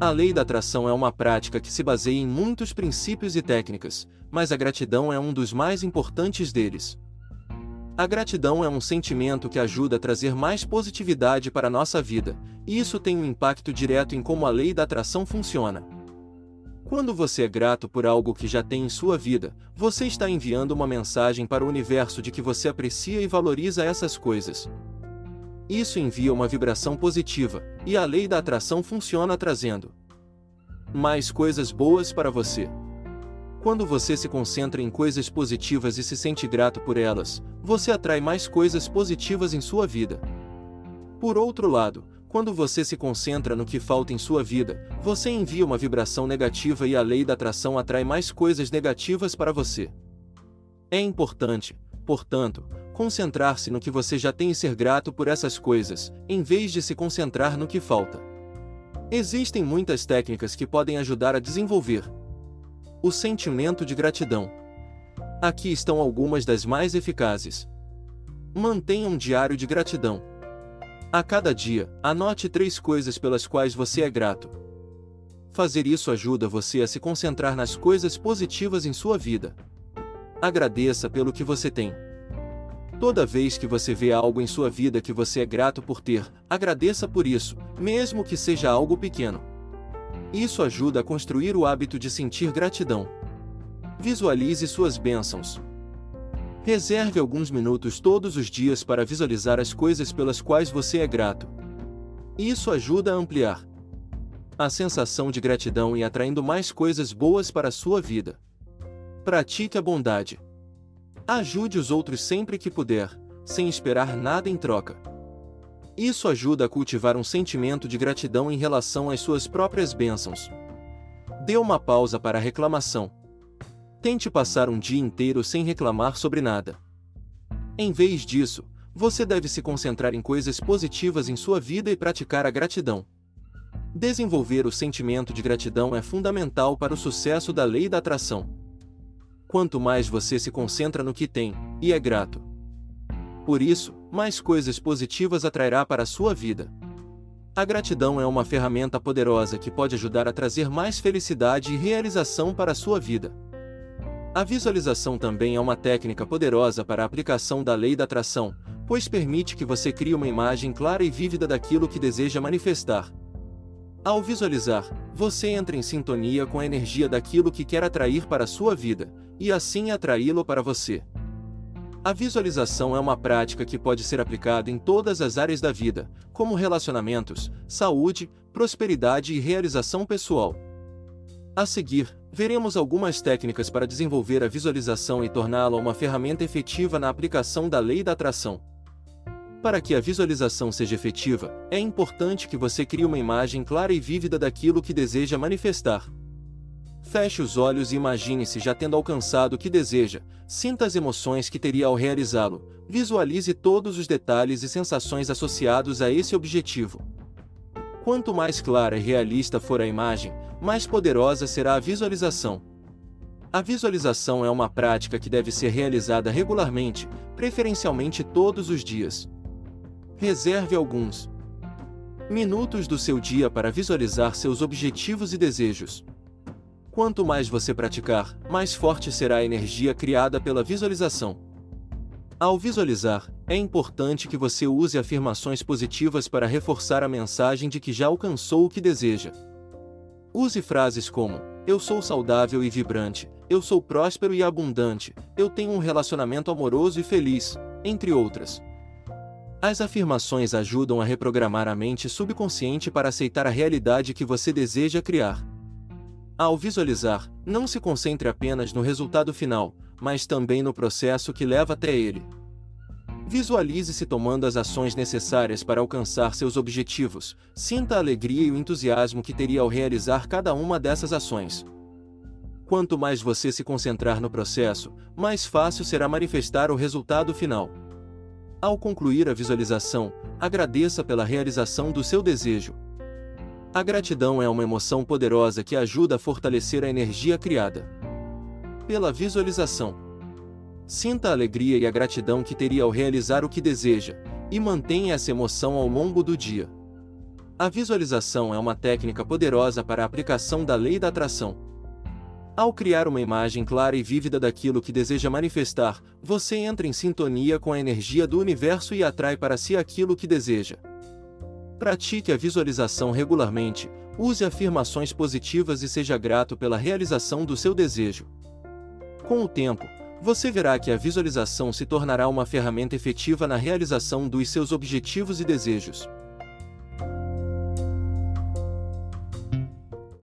A lei da atração é uma prática que se baseia em muitos princípios e técnicas, mas a gratidão é um dos mais importantes deles. A gratidão é um sentimento que ajuda a trazer mais positividade para a nossa vida, e isso tem um impacto direto em como a lei da atração funciona. Quando você é grato por algo que já tem em sua vida, você está enviando uma mensagem para o universo de que você aprecia e valoriza essas coisas. Isso envia uma vibração positiva, e a lei da atração funciona trazendo mais coisas boas para você. Quando você se concentra em coisas positivas e se sente grato por elas, você atrai mais coisas positivas em sua vida. Por outro lado, quando você se concentra no que falta em sua vida, você envia uma vibração negativa e a lei da atração atrai mais coisas negativas para você. É importante, portanto, concentrar-se no que você já tem e ser grato por essas coisas, em vez de se concentrar no que falta. Existem muitas técnicas que podem ajudar a desenvolver o sentimento de gratidão. Aqui estão algumas das mais eficazes. Mantenha um diário de gratidão. A cada dia, anote três coisas pelas quais você é grato. Fazer isso ajuda você a se concentrar nas coisas positivas em sua vida. Agradeça pelo que você tem. Toda vez que você vê algo em sua vida que você é grato por ter, agradeça por isso, mesmo que seja algo pequeno. Isso ajuda a construir o hábito de sentir gratidão. Visualize suas bênçãos. Reserve alguns minutos todos os dias para visualizar as coisas pelas quais você é grato. Isso ajuda a ampliar a sensação de gratidão e atraindo mais coisas boas para a sua vida. Pratique a bondade. Ajude os outros sempre que puder, sem esperar nada em troca. Isso ajuda a cultivar um sentimento de gratidão em relação às suas próprias bênçãos. Dê uma pausa para a reclamação. Tente passar um dia inteiro sem reclamar sobre nada. Em vez disso, você deve se concentrar em coisas positivas em sua vida e praticar a gratidão. Desenvolver o sentimento de gratidão é fundamental para o sucesso da lei da atração quanto mais você se concentra no que tem, e é grato. Por isso, mais coisas positivas atrairá para a sua vida. A gratidão é uma ferramenta poderosa que pode ajudar a trazer mais felicidade e realização para a sua vida. A visualização também é uma técnica poderosa para a aplicação da lei da atração, pois permite que você crie uma imagem clara e vívida daquilo que deseja manifestar. Ao visualizar, você entra em sintonia com a energia daquilo que quer atrair para a sua vida, e assim atraí-lo para você. A visualização é uma prática que pode ser aplicada em todas as áreas da vida, como relacionamentos, saúde, prosperidade e realização pessoal. A seguir, veremos algumas técnicas para desenvolver a visualização e torná-la uma ferramenta efetiva na aplicação da lei da atração. Para que a visualização seja efetiva, é importante que você crie uma imagem clara e vívida daquilo que deseja manifestar. Feche os olhos e imagine-se já tendo alcançado o que deseja, sinta as emoções que teria ao realizá-lo, visualize todos os detalhes e sensações associados a esse objetivo. Quanto mais clara e realista for a imagem, mais poderosa será a visualização. A visualização é uma prática que deve ser realizada regularmente, preferencialmente todos os dias. Reserve alguns minutos do seu dia para visualizar seus objetivos e desejos. Quanto mais você praticar, mais forte será a energia criada pela visualização. Ao visualizar, é importante que você use afirmações positivas para reforçar a mensagem de que já alcançou o que deseja. Use frases como: Eu sou saudável e vibrante, eu sou próspero e abundante, eu tenho um relacionamento amoroso e feliz, entre outras. As afirmações ajudam a reprogramar a mente subconsciente para aceitar a realidade que você deseja criar. Ao visualizar, não se concentre apenas no resultado final, mas também no processo que leva até ele. Visualize-se tomando as ações necessárias para alcançar seus objetivos, sinta a alegria e o entusiasmo que teria ao realizar cada uma dessas ações. Quanto mais você se concentrar no processo, mais fácil será manifestar o resultado final. Ao concluir a visualização, agradeça pela realização do seu desejo, a gratidão é uma emoção poderosa que ajuda a fortalecer a energia criada pela visualização. Sinta a alegria e a gratidão que teria ao realizar o que deseja, e mantenha essa emoção ao longo do dia. A visualização é uma técnica poderosa para a aplicação da lei da atração. Ao criar uma imagem clara e vívida daquilo que deseja manifestar, você entra em sintonia com a energia do universo e atrai para si aquilo que deseja. Pratique a visualização regularmente, use afirmações positivas e seja grato pela realização do seu desejo. Com o tempo, você verá que a visualização se tornará uma ferramenta efetiva na realização dos seus objetivos e desejos.